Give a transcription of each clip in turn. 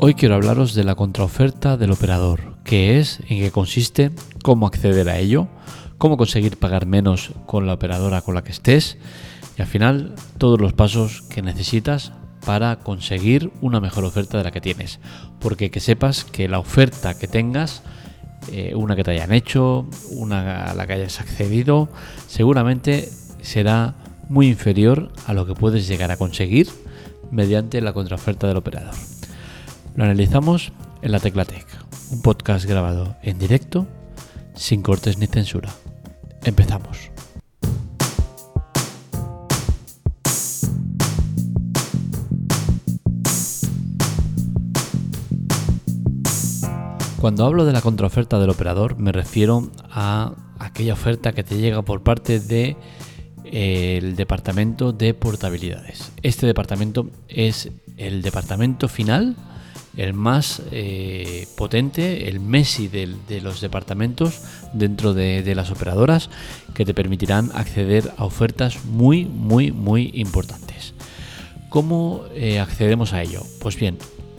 Hoy quiero hablaros de la contraoferta del operador, qué es, en qué consiste, cómo acceder a ello, cómo conseguir pagar menos con la operadora con la que estés y al final todos los pasos que necesitas para conseguir una mejor oferta de la que tienes. Porque que sepas que la oferta que tengas, eh, una que te hayan hecho, una a la que hayas accedido, seguramente será muy inferior a lo que puedes llegar a conseguir mediante la contraoferta del operador. Lo analizamos en la Tecla Tech, un podcast grabado en directo, sin cortes ni censura. Empezamos. Cuando hablo de la contraoferta del operador me refiero a aquella oferta que te llega por parte de eh, el departamento de portabilidades. Este departamento es el departamento final el más eh, potente, el Messi de, los departamentos dentro de, las operadoras que te permitirán acceder a ofertas muy, muy, muy importantes. ¿Cómo eh, accedemos a ello? Pues bien,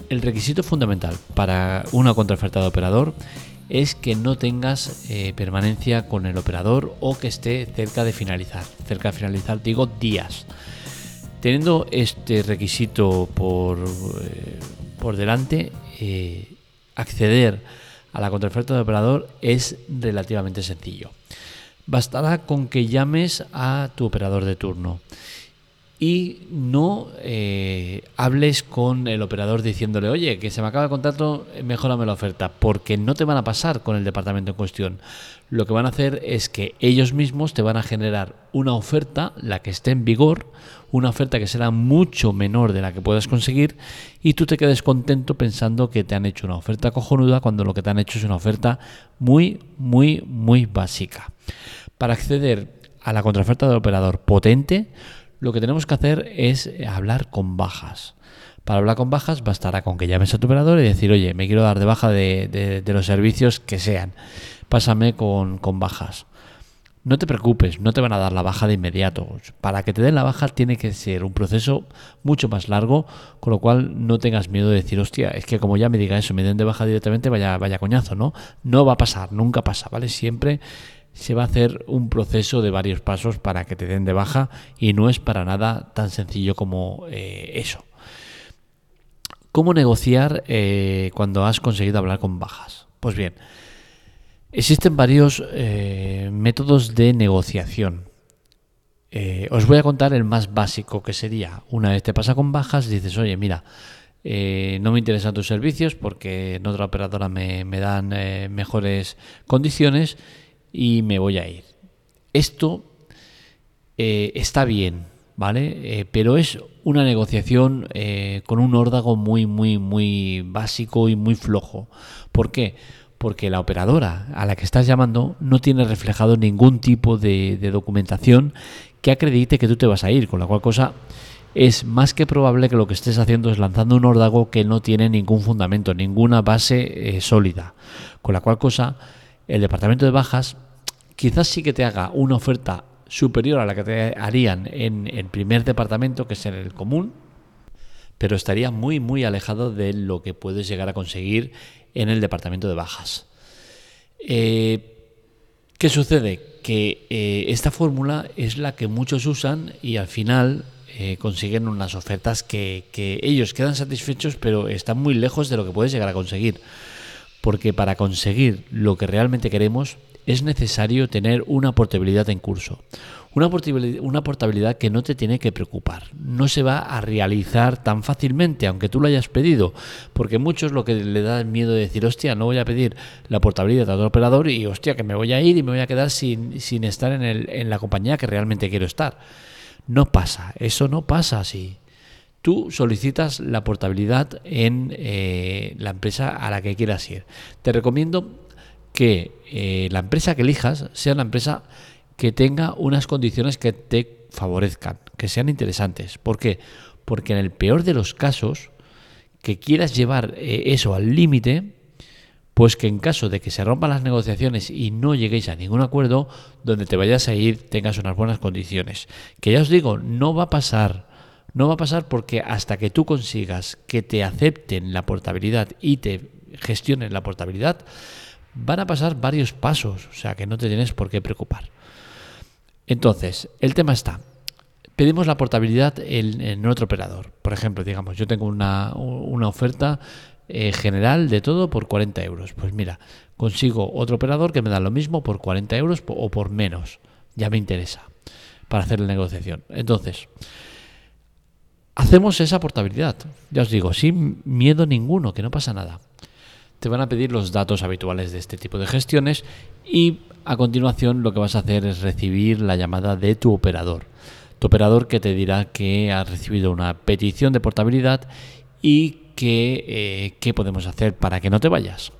el requisito fundamental para una contraoferta de operador es que no tengas eh, permanencia con el operador o que esté cerca de finalizar. Cerca de finalizar digo días. Teniendo este requisito por por delante, eh, acceder a la contraoferta de operador es relativamente sencillo. Bastará con que llames a tu operador de turno y no eh, hables con el operador diciéndole, oye, que se me acaba el contrato, mejorame la oferta, porque no te van a pasar con el departamento en cuestión. Lo que van a hacer es que ellos mismos te van a generar una oferta, la que esté en vigor, una oferta que será mucho menor de la que puedas conseguir y tú te quedes contento pensando que te han hecho una oferta cojonuda cuando lo que te han hecho es una oferta muy, muy, muy básica. Para acceder a la contraoferta del operador potente, lo que tenemos que hacer es hablar con bajas. Para hablar con bajas bastará con que llames a tu operador y decir, oye, me quiero dar de baja de, los servicios que sean. Pásame con, con bajas. No te preocupes, no te van a dar la baja de inmediato. Para que te den la baja tiene que ser un proceso mucho más largo, con lo cual no tengas miedo de decir, hostia, es que como ya me diga eso, me den de baja directamente, vaya, vaya coñazo, ¿no? No va a pasar, nunca pasa, ¿vale? Siempre se va a hacer un proceso de varios pasos para que te den de baja y no es para nada tan sencillo como eh, eso. ¿Cómo negociar eh, cuando has conseguido hablar con bajas? Pues bien, existen varios eh, métodos de negociación. os voy a contar el más básico que sería, una vez te pasa con bajas, dices, oye, mira, no me interesan tus servicios porque en otra operadora me, me dan mejores condiciones y me voy a ir. Esto eh, está bien, ¿vale? Eh, pero es una negociación eh, con un órdago muy, muy, muy básico y muy flojo. ¿Por qué? Porque la operadora a la que estás llamando no tiene reflejado ningún tipo de, de documentación que acredite que tú te vas a ir, con la cual cosa es más que probable que lo que estés haciendo es lanzando un órdago que no tiene ningún fundamento, ninguna base sólida. Con la cual cosa el departamento de bajas quizás sí que te haga una oferta superior a la que te harían en el primer departamento, que es en el común, pero estaría muy, muy alejado de lo que puedes llegar a conseguir en el departamento de bajas. Eh, ¿Qué sucede? Que eh, esta fórmula es la que muchos usan y al final eh, consiguen unas ofertas que, que ellos quedan satisfechos, pero están muy lejos de lo que puedes llegar a conseguir porque para conseguir lo que realmente queremos es necesario tener una portabilidad en curso. Una portabilidad, una portabilidad, que no te tiene que preocupar. No se va a realizar tan fácilmente, aunque tú lo hayas pedido. Porque muchos lo que le da miedo de decir, hostia, no voy a pedir la portabilidad a otro operador y hostia, que me voy a ir y me voy a quedar sin, sin estar en, el, en la compañía que realmente quiero estar. No pasa, eso no pasa así tú solicitas la portabilidad en eh, la empresa a la que quieras ir. Te recomiendo que eh, la empresa que elijas sea la empresa que tenga unas condiciones que te favorezcan, que sean interesantes. ¿Por qué? Porque en el peor de los casos, que quieras llevar eh, eso al límite, pues que en caso de que se rompan las negociaciones y no lleguéis a ningún acuerdo, donde te vayas a ir tengas unas buenas condiciones. Que ya os digo, no va a pasar No va a pasar porque hasta que tú consigas que te acepten la portabilidad y te gestionen la portabilidad, van a pasar varios pasos, o sea que no te tienes por qué preocupar. Entonces, el tema está. Pedimos la portabilidad en, otro operador. Por ejemplo, digamos, yo tengo una, oferta eh, general de todo por 40 euros. Pues mira, consigo otro operador que me da lo mismo por 40 euros o por menos. Ya me interesa para hacer la negociación. Entonces, hacemos esa portabilidad. Ya os digo, sin miedo ninguno, que no pasa nada. Te van a pedir los datos habituales de este tipo de gestiones y a continuación lo que vas a hacer es recibir la llamada de tu operador. Tu operador que te dirá que ha recibido una petición de portabilidad y que eh, qué podemos hacer para que no te vayas.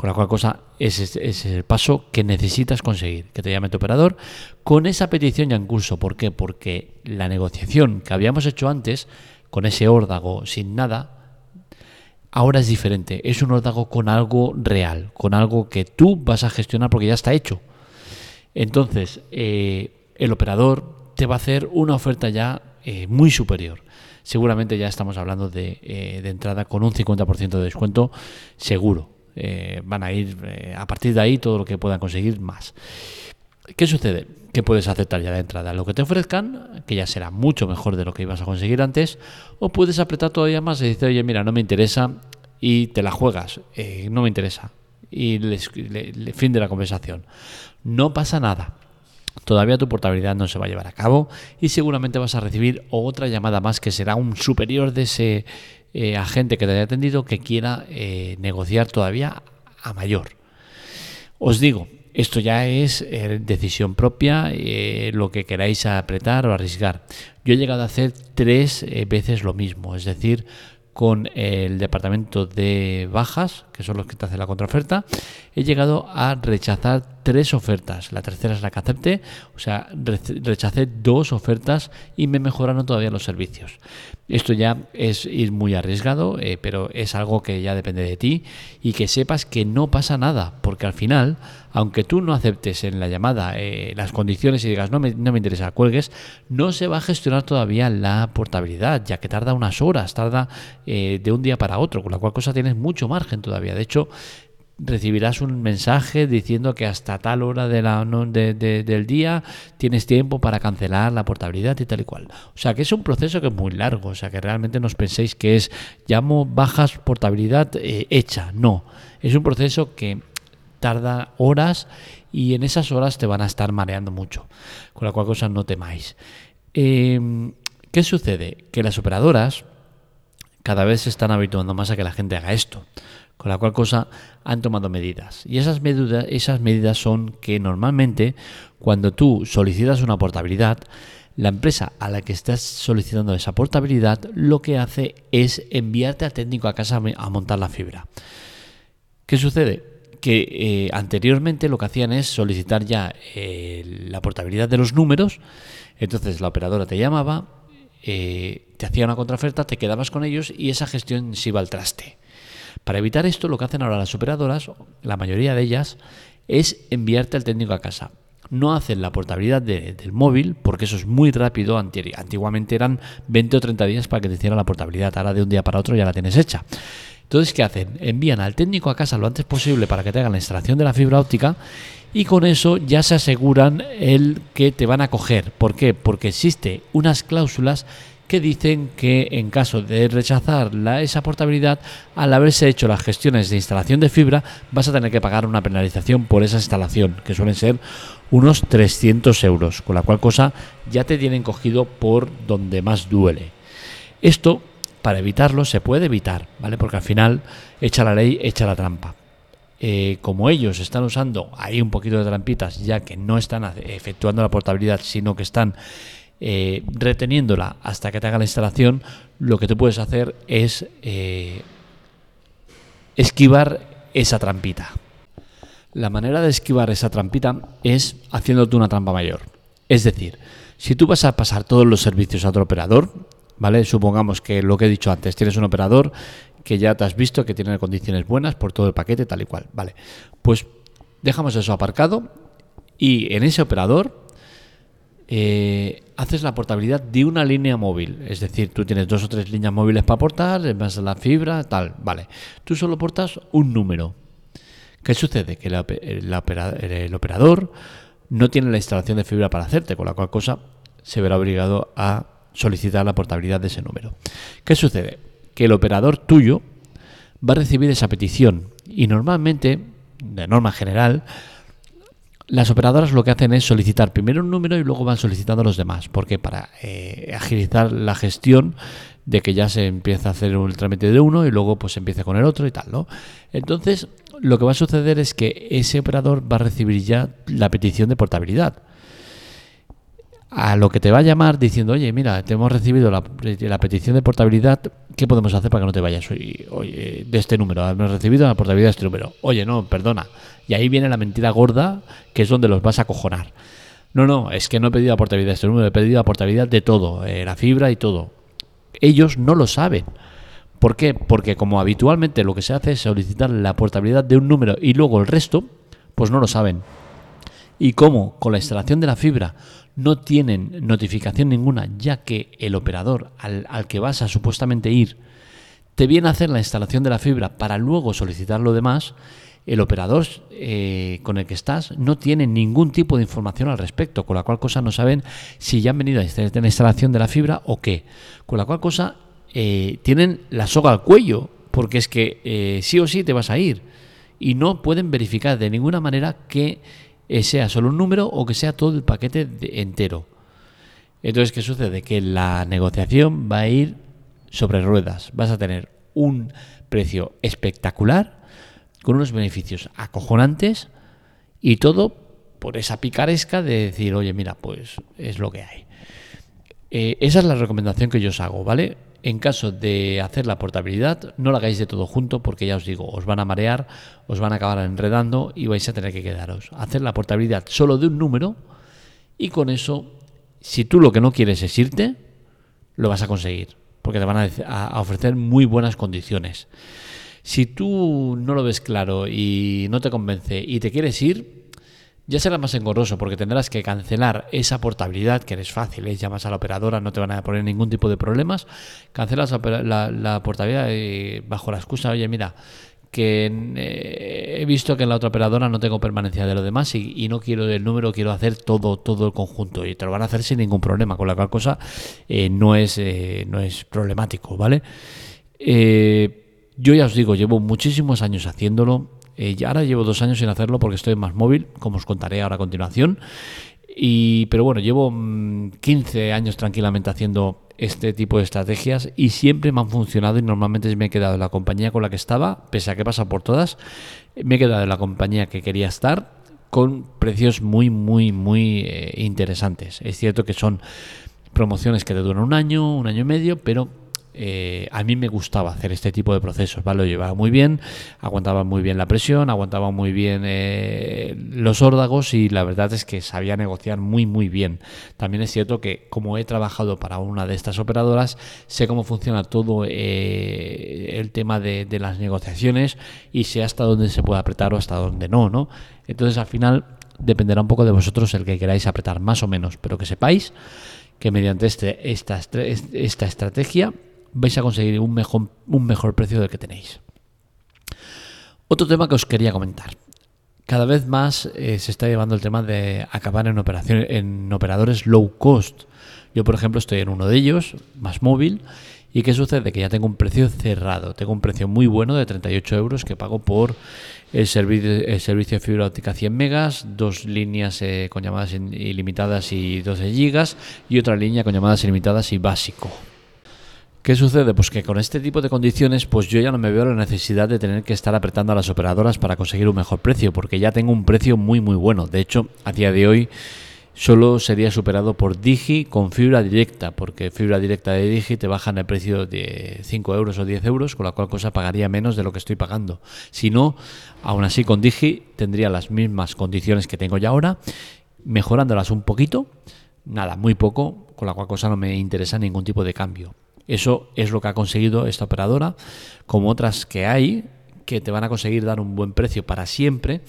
Con la cual cosa ese es el paso que necesitas conseguir, que te llame tu operador con esa petición ya en curso. ¿Por qué? Porque la negociación que habíamos hecho antes, con ese órdago sin nada, ahora es diferente. Es un órdago con algo real, con algo que tú vas a gestionar porque ya está hecho. Entonces, eh, el operador te va a hacer una oferta ya eh, muy superior. Seguramente ya estamos hablando de, eh, de entrada con un 50% de descuento seguro eh, van a ir eh, a partir de ahí todo lo que puedan conseguir más. ¿Qué sucede? Que puedes aceptar ya de entrada lo que te ofrezcan, que ya será mucho mejor de lo que ibas a conseguir antes, o puedes apretar todavía más y decir, oye, mira, no me interesa y te la juegas, eh, no me interesa. Y le, fin de la conversación. No pasa nada. Todavía tu portabilidad no se va a llevar a cabo y seguramente vas a recibir otra llamada más que será un superior de ese eh, a gente que te haya atendido que quiera eh, negociar todavía a mayor. Os digo, esto ya es eh, decisión propia, lo que queráis apretar o arriesgar. Yo he llegado a hacer tres veces lo mismo, es decir, con el departamento de bajas, que son los que te hacen la contraoferta, he llegado a rechazar tres ofertas. La tercera es la que acepté, o sea, rechacé dos ofertas y me mejoraron todavía los servicios. Esto ya es ir muy arriesgado, eh, pero es algo que ya depende de ti y que sepas que no pasa nada, porque al final, aunque tú no aceptes en la llamada eh, las condiciones y digas no me, no me interesa, cuelgues, no se va a gestionar todavía la portabilidad, ya que tarda unas horas, tarda eh, de un día para otro, con la cual cosa tienes mucho margen todavía. De hecho, recibirás un mensaje diciendo que hasta tal hora de la, del día tienes tiempo para cancelar la portabilidad y tal y cual. O sea que es un proceso que es muy largo, o sea que realmente no os penséis que es llamo bajas portabilidad eh, hecha, no, es un proceso que tarda horas y en esas horas te van a estar mareando mucho, con la cual cosa no temáis. Em, ¿Qué sucede? Que las operadoras cada vez se están habituando más a que la gente haga esto. Con la cual cosa han tomado medidas. Y esas medidas, esas medidas son que normalmente cuando tú solicitas una portabilidad, la empresa a la que estás solicitando esa portabilidad lo que hace es enviarte al técnico a casa a montar la fibra. ¿Qué sucede? Que eh, anteriormente lo que hacían es solicitar ya eh, la portabilidad de los números, entonces la operadora te llamaba, eh, te hacía una contraoferta, te quedabas con ellos y esa gestión se iba al traste. Para evitar esto, lo que hacen ahora las operadoras, la mayoría de ellas, es enviarte al técnico a casa. No hacen la portabilidad del móvil, porque eso es muy rápido. Antiguamente eran 20 o 30 días para que te hiciera la portabilidad. Ahora de un día para otro ya la tienes hecha. Entonces, ¿qué hacen? Envían al técnico a casa lo antes posible para que te hagan la instalación de la fibra óptica y con eso ya se aseguran el que te van a coger. ¿Por qué? Porque existe unas cláusulas que dicen que en caso de rechazar la, esa portabilidad, al haberse hecho las gestiones de instalación de fibra, vas a tener que pagar una penalización por esa instalación, que suelen ser unos 300 euros, con la cual cosa ya te tienen cogido por donde más duele. Esto, para evitarlo, se puede evitar, ¿vale? Porque al final, echa la ley, echa la trampa. Eh, como ellos están usando ahí un poquito de trampitas, ya que no están efectuando la portabilidad, sino que están eh, reteniéndola hasta que te haga la instalación, lo que tú puedes hacer es eh, esquivar esa trampita. La manera de esquivar esa trampita es haciéndote una trampa mayor. Es decir, si tú vas a pasar todos los servicios a otro operador, ¿vale? Supongamos que lo que he dicho antes, tienes un operador que ya te has visto que tiene condiciones buenas por todo el paquete, tal y cual, ¿vale? Pues dejamos eso aparcado y en ese operador eh, haces la portabilidad de una línea móvil. Es decir, tú tienes dos o tres líneas móviles para portar, más la fibra, tal, vale. Tú solo portas un número. ¿Qué sucede? Que el, operador no tiene la instalación de fibra para hacerte, con la cual cosa se verá obligado a solicitar la portabilidad de ese número. ¿Qué sucede? Que el operador tuyo va a recibir esa petición y normalmente, de norma general, las operadoras lo que hacen es solicitar primero un número y luego van solicitando los demás, porque para eh, agilizar la gestión de que ya se empieza a hacer el trámite de uno y luego pues empieza con el otro y tal, ¿no? Entonces, lo que va a suceder es que ese operador va a recibir ya la petición de portabilidad a lo que te va a llamar diciendo, oye, mira, te hemos recibido la, petición de portabilidad, ¿qué podemos hacer para que no te vayas oye, de este número? Hemos recibido la portabilidad de este número. Oye, no, perdona. Y ahí viene la mentira gorda, que es donde los vas a cojonar. No, no, es que no he pedido la portabilidad de este número, he pedido la portabilidad de todo, eh, la fibra y todo. Ellos no lo saben. ¿Por qué? Porque como habitualmente lo que se hace es solicitar la portabilidad de un número y luego el resto, pues no lo saben. Y como con la instalación de la fibra no tienen notificación ninguna, ya que el operador al, que vas a supuestamente ir te viene a hacer la instalación de la fibra para luego solicitar lo demás, el operador eh, con el que estás no tiene ningún tipo de información al respecto, con la cual cosa no saben si ya han venido a la instalación de la fibra o qué. Con la cual cosa eh, tienen la soga al cuello, porque es que eh, sí o sí te vas a ir. Y no pueden verificar de ninguna manera que eh, sea solo un número o que sea todo el paquete entero. Entonces, ¿qué sucede? Que la negociación va a ir sobre ruedas. Vas a tener un precio espectacular, con unos beneficios acojonantes y todo por esa picaresca de decir, oye, mira, pues es lo que hay. Eh, esa es la recomendación que yo os hago, ¿vale? En caso de hacer la portabilidad, no la hagáis de todo junto porque ya os digo, os van a marear, os van a acabar enredando y vais a tener que quedaros. Hacer la portabilidad solo de un número y con eso, si tú lo que no quieres es irte, lo vas a conseguir porque te van a, ofrecer muy buenas condiciones. Si tú no lo ves claro y no te convence y te quieres ir, ya será más engorroso porque tendrás que cancelar esa portabilidad, que es fácil, ¿eh? llamas a la operadora, no te van a poner ningún tipo de problemas, cancelas la, portabilidad bajo la excusa, oye, mira, que eh, he visto que en la otra operadora no tengo permanencia de lo demás y, no quiero el número, quiero hacer todo, todo el conjunto y te lo van a hacer sin ningún problema, con la cual cosa eh, no, es, no es problemático, ¿vale? yo ya os digo, llevo muchísimos años haciéndolo, eh, ahora llevo dos años sin hacerlo porque estoy más móvil, como os contaré ahora a continuación. Y, pero bueno, llevo 15 mm, años tranquilamente haciendo este tipo de estrategias y siempre me han funcionado y normalmente me he quedado en la compañía con la que estaba, pese a que he pasado por todas, me he quedado en la compañía que quería estar con precios muy, muy, muy eh, interesantes. Es cierto que son promociones que te duran un año, un año y medio, pero eh, a mí me gustaba hacer este tipo de procesos. Lo llevaba muy bien, aguantaba muy bien la presión, aguantaba muy bien eh, los órdagos y la verdad es que sabía negociar muy muy bien. También es cierto que como he trabajado para una de estas operadoras, sé cómo funciona todo eh, el tema de, de, las negociaciones y sé hasta dónde se puede apretar o hasta dónde no, ¿no? Entonces al final dependerá un poco de vosotros el que queráis apretar más o menos, pero que sepáis que mediante este, esta, esta estrategia vais a conseguir un mejor, un mejor precio del que tenéis. Otro tema que os quería comentar. Cada vez más eh, se está llevando el tema de acabar en, operaciones, en operadores low cost. Yo, por ejemplo, estoy en uno de ellos, más móvil. ¿Y qué sucede? Que ya tengo un precio cerrado. Tengo un precio muy bueno de 38 euros que pago por el, servicio, servicio de fibra óptica 100 megas, dos líneas eh, con llamadas ilimitadas y 12 gigas y otra línea con llamadas ilimitadas y básico. ¿Qué sucede? Pues que con este tipo de condiciones, pues yo ya no me veo la necesidad de tener que estar apretando a las operadoras para conseguir un mejor precio, porque ya tengo un precio muy muy bueno. De hecho, a día de hoy solo sería superado por Digi con fibra directa, porque fibra directa de Digi te bajan el precio de 5 euros o 10 euros, con la cual cosa pagaría menos de lo que estoy pagando. Si no, aún así con Digi tendría las mismas condiciones que tengo ya ahora, mejorándolas un poquito, nada, muy poco, con la cual cosa no me interesa ningún tipo de cambio. Eso es lo que ha conseguido esta operadora, como otras que hay, que te van a conseguir dar un buen precio para siempre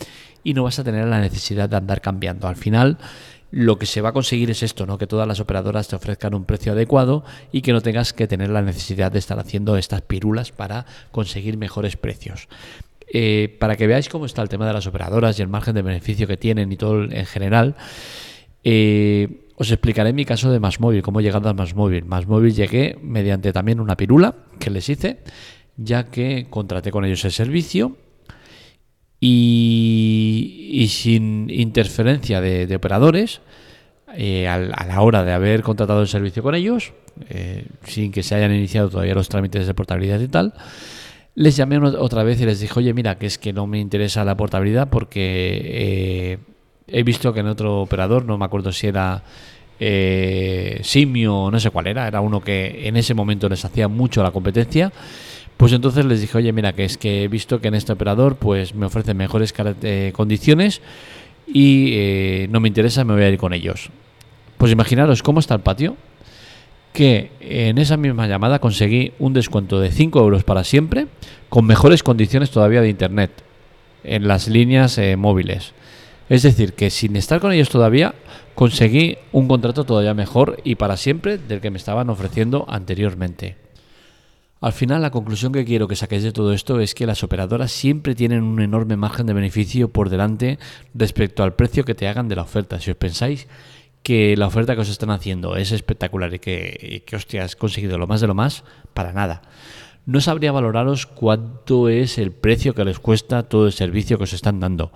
y no vas a tener la necesidad de andar cambiando. Al final, lo que se va a conseguir es esto, ¿no? Que todas las operadoras te ofrezcan un precio adecuado y que no tengas que tener la necesidad de estar haciendo estas pirulas para conseguir mejores precios. Eh, para que veáis cómo está el tema de las operadoras y el margen de beneficio que tienen y todo en general, eh, os explicaré mi caso de Más Móvil, cómo he llegado a Más Móvil. Más Móvil llegué mediante también una pirula que les hice, ya que contraté con ellos el servicio y, sin interferencia de, operadores, eh, a, la hora de haber contratado el servicio con ellos, eh, sin que se hayan iniciado todavía los trámites de portabilidad y tal, les llamé otra vez y les dije, oye, mira, que es que no me interesa la portabilidad porque eh, he visto que en otro operador, no me acuerdo si era Simio o no sé cuál era, era uno que en ese momento les hacía mucho la competencia pues entonces les dije, oye, mira, que es que he visto que en este operador pues me ofrecen mejores eh, condiciones y eh, no me interesa, me voy a ir con ellos. Pues imaginaros cómo está el patio, que en esa misma llamada conseguí un descuento de 5 euros para siempre, con mejores condiciones todavía de internet, en las líneas eh, móviles. Es decir, que sin estar con ellos todavía, conseguí un contrato todavía mejor y para siempre del que me estaban ofreciendo anteriormente. Al final, la conclusión que quiero que saquéis de todo esto es que las operadoras siempre tienen un enorme margen de beneficio por delante respecto al precio que te hagan de la oferta. Si os pensáis que la oferta que os están haciendo es espectacular y que, que hostia, has conseguido lo más de lo más, para nada. No sabría valoraros cuánto es el precio que les cuesta todo el servicio que os están dando,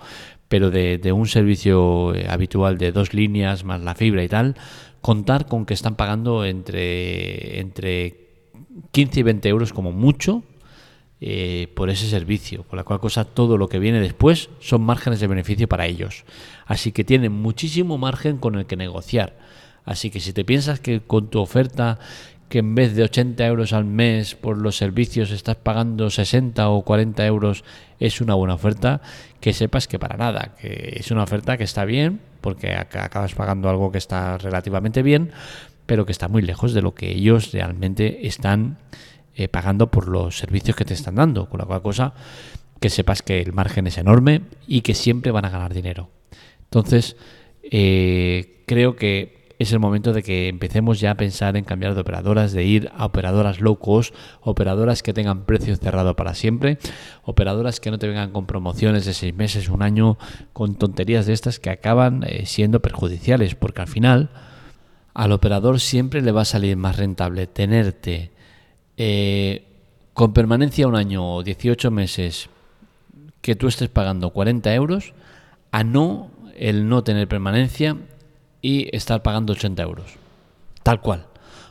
pero de, un servicio eh, habitual de dos líneas más la fibra y tal, contar con que están pagando entre, entre 15 y 20 euros como mucho eh, por ese servicio, con la cual cosa todo lo que viene después son márgenes de beneficio para ellos. Así que tienen muchísimo margen con el que negociar. Así que si te piensas que con tu oferta, que en vez de 80 euros al mes por los servicios estás pagando 60 o 40 euros, es una buena oferta, que sepas que para nada, que es una oferta que está bien, porque acabas pagando algo que está relativamente bien, pero que está muy lejos de lo que ellos realmente están eh, pagando por los servicios que te están dando. Con la cual cosa, que sepas que el margen es enorme y que siempre van a ganar dinero. Entonces, eh, creo que es el momento de que empecemos ya a pensar en cambiar de operadoras, de ir a operadoras low cost, operadoras que tengan precio cerrado para siempre, operadoras que no te vengan con promociones de seis meses, un año, con tonterías de estas que acaban eh, siendo perjudiciales, porque al final al operador siempre le va a salir más rentable tenerte eh, con permanencia un año o 18 meses que tú estés pagando 40 euros a no el no tener permanencia y estar pagando 80 euros. Tal cual.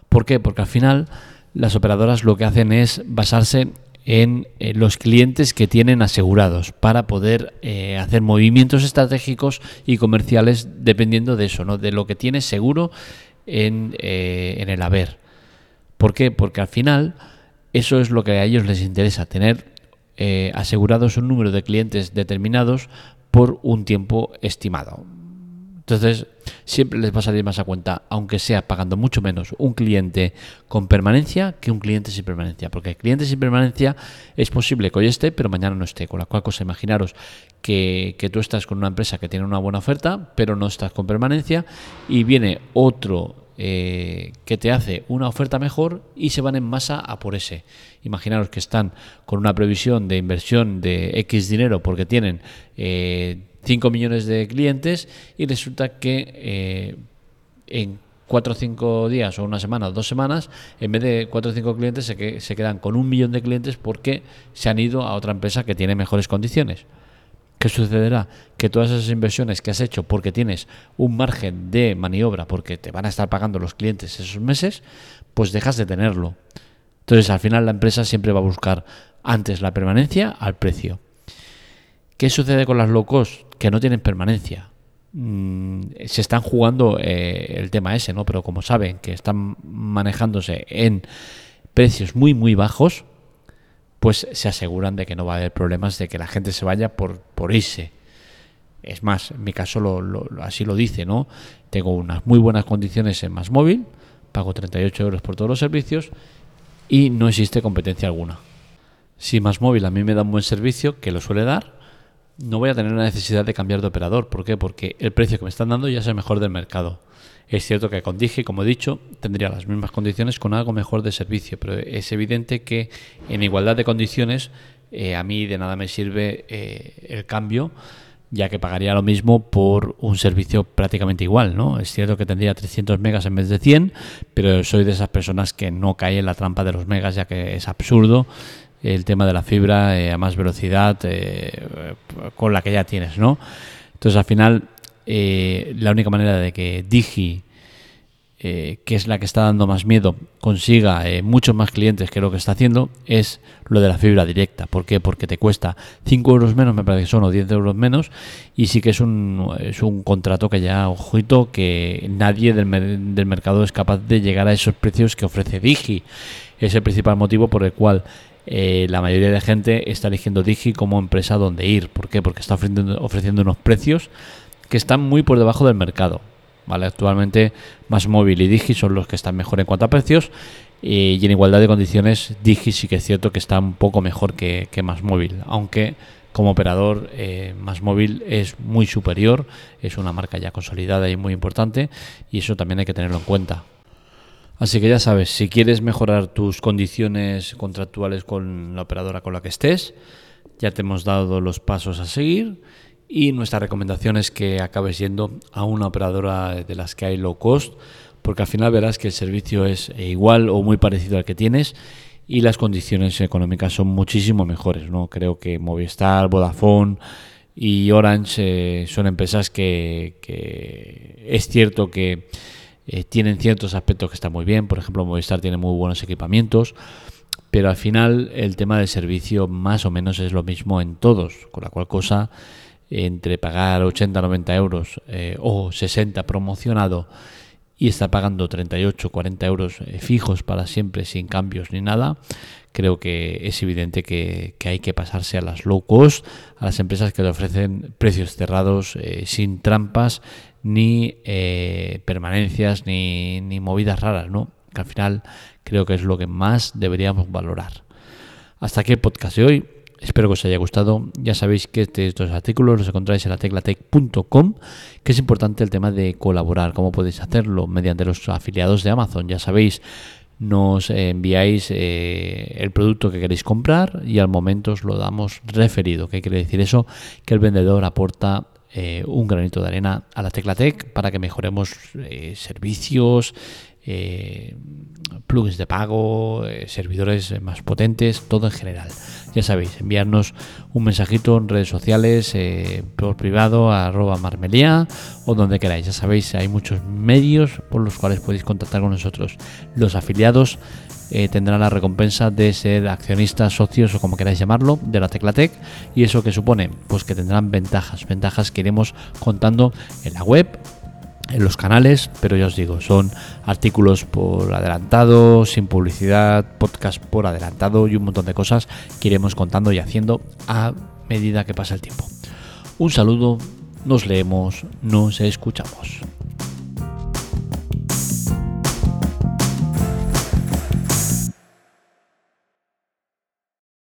¿Por qué? Porque al final las operadoras lo que hacen es basarse en eh, los clientes que tienen asegurados para poder eh, hacer movimientos estratégicos y comerciales dependiendo de eso, ¿no? de lo que tienes seguro eh, en, el haber. ¿Por qué? Porque al final eso es lo que a ellos les interesa, tener asegurados un número de clientes determinados por un tiempo estimado. Entonces, siempre les va a salir más a cuenta, aunque sea pagando mucho menos un cliente con permanencia que un cliente sin permanencia. Porque el cliente sin permanencia es posible que hoy esté, pero mañana no esté. Con la cual cosa, imaginaros que, tú estás con una empresa que tiene una buena oferta, pero no estás con permanencia, y viene otro eh, que te hace una oferta mejor y se van en masa a por ese. Imaginaros que están con una previsión de inversión de X dinero porque tienen eh, 5 millones de clientes y resulta que eh, en 4 o 5 días o una semana dos semanas, en vez de 4 o 5 clientes se, se quedan con un millón de clientes porque se han ido a otra empresa que tiene mejores condiciones. ¿Qué sucederá? Que todas esas inversiones que has hecho porque tienes un margen de maniobra, porque te van a estar pagando los clientes esos meses, pues dejas de tenerlo. Entonces al final la empresa siempre va a buscar antes la permanencia al precio. ¿Qué sucede con las low cost? Que no tienen permanencia. Mm, se están jugando eh, el tema ese, ¿no? Pero como saben que están manejándose en precios muy, muy bajos, pues se aseguran de que no va a haber problemas de que la gente se vaya por, por irse. Es más, en mi caso lo, así lo dice, ¿no? Tengo unas muy buenas condiciones en Más Móvil, pago 38 euros por todos los servicios y no existe competencia alguna. Si Más Móvil a mí me da un buen servicio, que lo suele dar, no voy a tener la necesidad de cambiar de operador. ¿Por qué? Porque el precio que me están dando ya es el mejor del mercado. Es cierto que con Digi, como he dicho, tendría las mismas condiciones con algo mejor de servicio, pero es evidente que en igualdad de condiciones eh, a mí de nada me sirve eh, el cambio ya que pagaría lo mismo por un servicio prácticamente igual, ¿no? Es cierto que tendría 300 megas en vez de 100, pero soy de esas personas que no cae en la trampa de los megas, ya que es absurdo el tema de la fibra eh, a más velocidad eh, con la que ya tienes, ¿no? Entonces al final eh, la única manera de que Digi que es la que está dando más miedo, consiga muchos más clientes que lo que está haciendo, es lo de la fibra directa. ¿Por qué? Porque te cuesta 5 euros menos, me parece que son, o 10 euros menos, y sí que es un, es un contrato que ya, ojito, que nadie del, del mercado es capaz de llegar a esos precios que ofrece Digi. Es el principal motivo por el cual eh, la mayoría de gente está eligiendo Digi como empresa donde ir. ¿Por qué? Porque está ofreciendo, ofreciendo unos precios que están muy por debajo del mercado. ¿vale? Actualmente Más Móvil y Digi son los que están mejor en cuanto a precios y en igualdad de condiciones Digi sí que es cierto que está un poco mejor que, Más Móvil, aunque como operador eh, Más Móvil es muy superior, es una marca ya consolidada y muy importante y eso también hay que tenerlo en cuenta. Así que ya sabes, si quieres mejorar tus condiciones contractuales con la operadora con la que estés, ya te hemos dado los pasos a seguir y nuestra recomendación es que acabes yendo a una operadora de las que hay low cost, porque al final verás que el servicio es igual o muy parecido al que tienes y las condiciones económicas son muchísimo mejores. ¿no? Creo que Movistar, Vodafone y Orange eh, son empresas que, es cierto que eh, tienen ciertos aspectos que están muy bien. Por ejemplo, Movistar tiene muy buenos equipamientos pero al final el tema del servicio más o menos es lo mismo en todos, con la cual cosa entre pagar 80, 90 euros eh, o 60 promocionado y estar pagando 38, 40 euros eh, fijos para siempre sin cambios ni nada, creo que es evidente que, hay que pasarse a las low cost, a las empresas que te ofrecen precios cerrados eh, sin trampas ni permanencias ni, ni movidas raras, ¿no? Que al final creo que es lo que más deberíamos valorar. Hasta aquí el podcast de hoy. Espero que os haya gustado. Ya sabéis que este, estos artículos los encontráis en la teclatec.com, que es importante el tema de colaborar. ¿Cómo podéis hacerlo? Mediante los afiliados de Amazon. Ya sabéis, nos enviáis eh, el producto que queréis comprar y al momento os lo damos referido. ¿Qué quiere decir eso? Que el vendedor aporta eh, un granito de arena a la Teclatec para que mejoremos eh, servicios, eh, plugins de pago, eh, servidores más potentes, todo en general. Ya sabéis, enviarnos un mensajito en redes sociales, eh, por privado, arroba marmelia o donde queráis. Ya sabéis, hay muchos medios por los cuales podéis contactar con nosotros. Los afiliados tendrán la recompensa de ser accionistas, socios o como queráis llamarlo, de la Teclatec. ¿Y eso que supone? Pues que tendrán ventajas, ventajas que iremos contando en la web en los canales, pero ya os digo, son artículos por adelantado, sin publicidad, podcast por adelantado y un montón de cosas que iremos contando y haciendo a medida que pasa el tiempo. Un saludo, nos leemos, nos escuchamos.